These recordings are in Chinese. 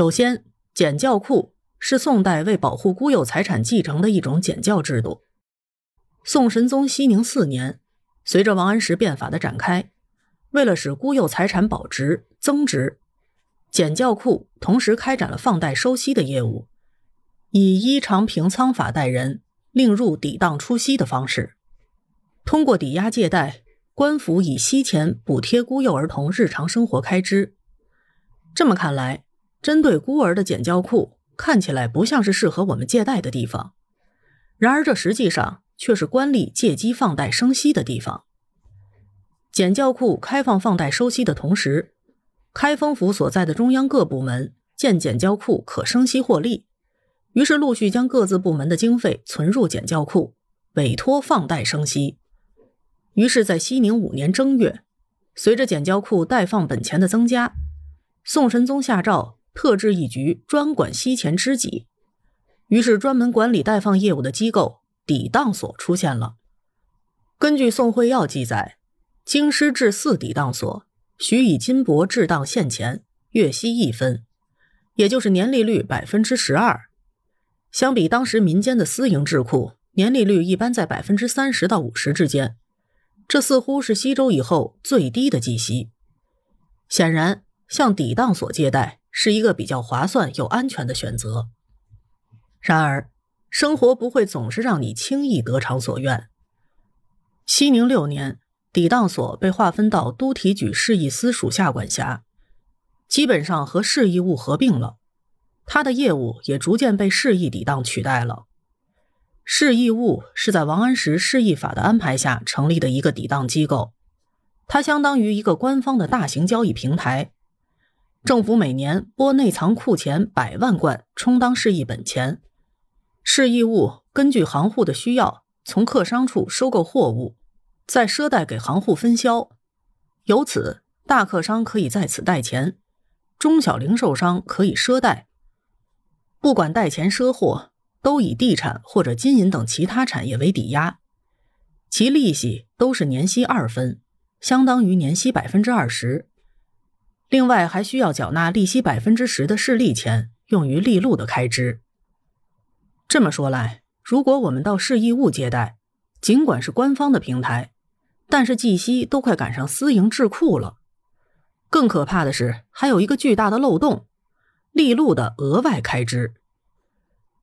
首先，减教库是宋代为保护孤幼财产继承的一种减教制度。宋神宗熙宁四年，随着王安石变法的展开，为了使孤幼财产保值增值，减教库同时开展了放贷收息的业务，以依常平仓法贷人另入抵当出息的方式，通过抵押借贷。官府以息钱补贴孤幼儿童日常生活开支，这么看来，针对孤儿的减教库看起来不像是适合我们借贷的地方，然而这实际上却是官吏借机放贷生息的地方。减教库开放放贷收息的同时，开封府所在的中央各部门见减教库可生息获利，于是陆续将各自部门的经费存入减教库，委托放贷生息。于是，在熙宁五年正月，随着减教库贷放本钱的增加，宋神宗下诏特制一局专管息钱之己。于是，专门管理贷放业务的机构抵当所出现了。根据《宋会要》记载，京师制四抵当所，许以金帛制当现钱，月息一分，也就是年利率百分之十二。相比当时民间的私营智库，年利率一般在百分之三十到五十之间。这似乎是西周以后最低的计息。显然，向抵当所借贷是一个比较划算又安全的选择。然而，生活不会总是让你轻易得偿所愿。熙宁六年，抵当所被划分到都提举市议司属下管辖，基本上和市议务合并了。他的业务也逐渐被市议抵当取代了。市议务是在王安石市议法的安排下成立的一个抵当机构，它相当于一个官方的大型交易平台。政府每年拨内藏库钱百万贯充当市议本钱，市义务根据行户的需要，从客商处收购货物，再赊贷给行户分销。由此，大客商可以在此贷钱，中小零售商可以赊贷，不管贷钱赊货。都以地产或者金银等其他产业为抵押，其利息都是年息二分，相当于年息百分之二十。另外还需要缴纳利息百分之十的市利钱，用于利禄的开支。这么说来，如果我们到市义务借贷，尽管是官方的平台，但是计息都快赶上私营智库了。更可怕的是，还有一个巨大的漏洞：利禄的额外开支。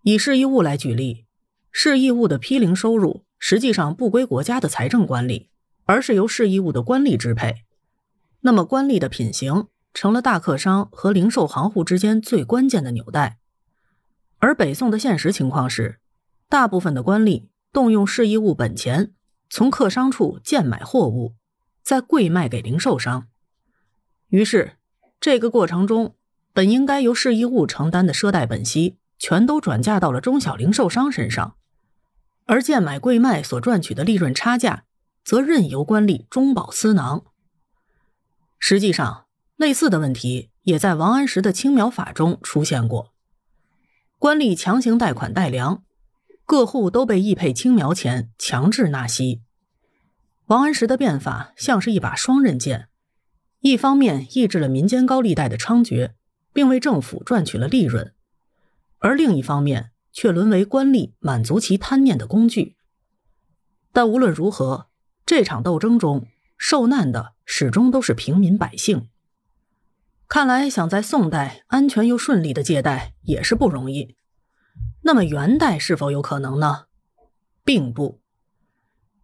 以市义务来举例，市义务的批零收入实际上不归国家的财政管理，而是由市义务的官吏支配。那么，官吏的品行成了大客商和零售行户之间最关键的纽带。而北宋的现实情况是，大部分的官吏动用市义务本钱，从客商处贱买货物，再贵卖给零售商。于是，这个过程中本应该由市义务承担的赊贷本息。全都转嫁到了中小零售商身上，而贱买贵卖所赚取的利润差价，则任由官吏中饱私囊。实际上，类似的问题也在王安石的青苗法中出现过。官吏强行贷款贷粮，各户都被易配青苗钱，强制纳息。王安石的变法像是一把双刃剑，一方面抑制了民间高利贷的猖獗，并为政府赚取了利润。而另一方面，却沦为官吏满足其贪念的工具。但无论如何，这场斗争中受难的始终都是平民百姓。看来，想在宋代安全又顺利的借贷也是不容易。那么，元代是否有可能呢？并不。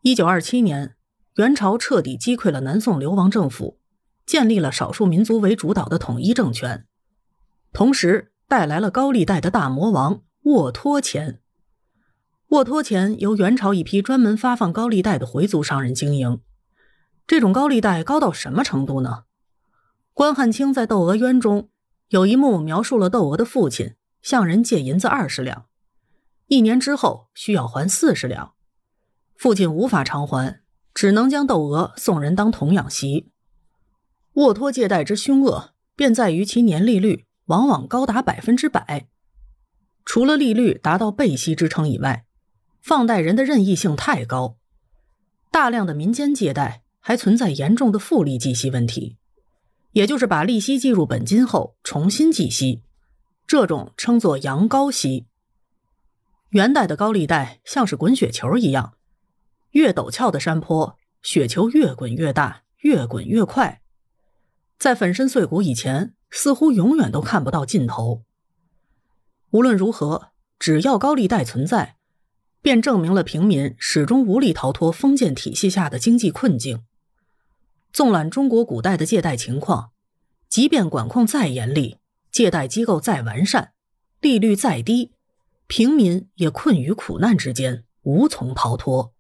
一九二七年，元朝彻底击溃了南宋流亡政府，建立了少数民族为主导的统一政权，同时。带来了高利贷的大魔王沃托钱。沃托钱由元朝一批专门发放高利贷的回族商人经营。这种高利贷高到什么程度呢？关汉卿在《窦娥冤》中有一幕描述了窦娥的父亲向人借银子二十两，一年之后需要还四十两，父亲无法偿还，只能将窦娥送人当童养媳。沃托借贷之凶恶，便在于其年利率。往往高达百分之百。除了利率达到背息支撑以外，放贷人的任意性太高。大量的民间借贷还存在严重的复利计息问题，也就是把利息计入本金后重新计息，这种称作阳高息。元代的高利贷像是滚雪球一样，越陡峭的山坡，雪球越滚越大，越滚越快，在粉身碎骨以前，似乎永远都看不到尽头。无论如何，只要高利贷存在，便证明了平民始终无力逃脱封建体系下的经济困境。纵览中国古代的借贷情况，即便管控再严厉，借贷机构再完善，利率再低，平民也困于苦难之间，无从逃脱。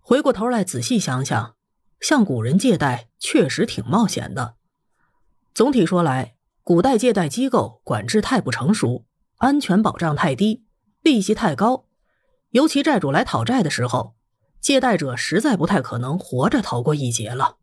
回过头来仔细想想，向古人借贷确实挺冒险的。总体说来，古代借贷机构管制太不成熟，安全保障太低，利息太高，尤其债主来讨债的时候。借贷者实在不太可能活着逃过一劫了。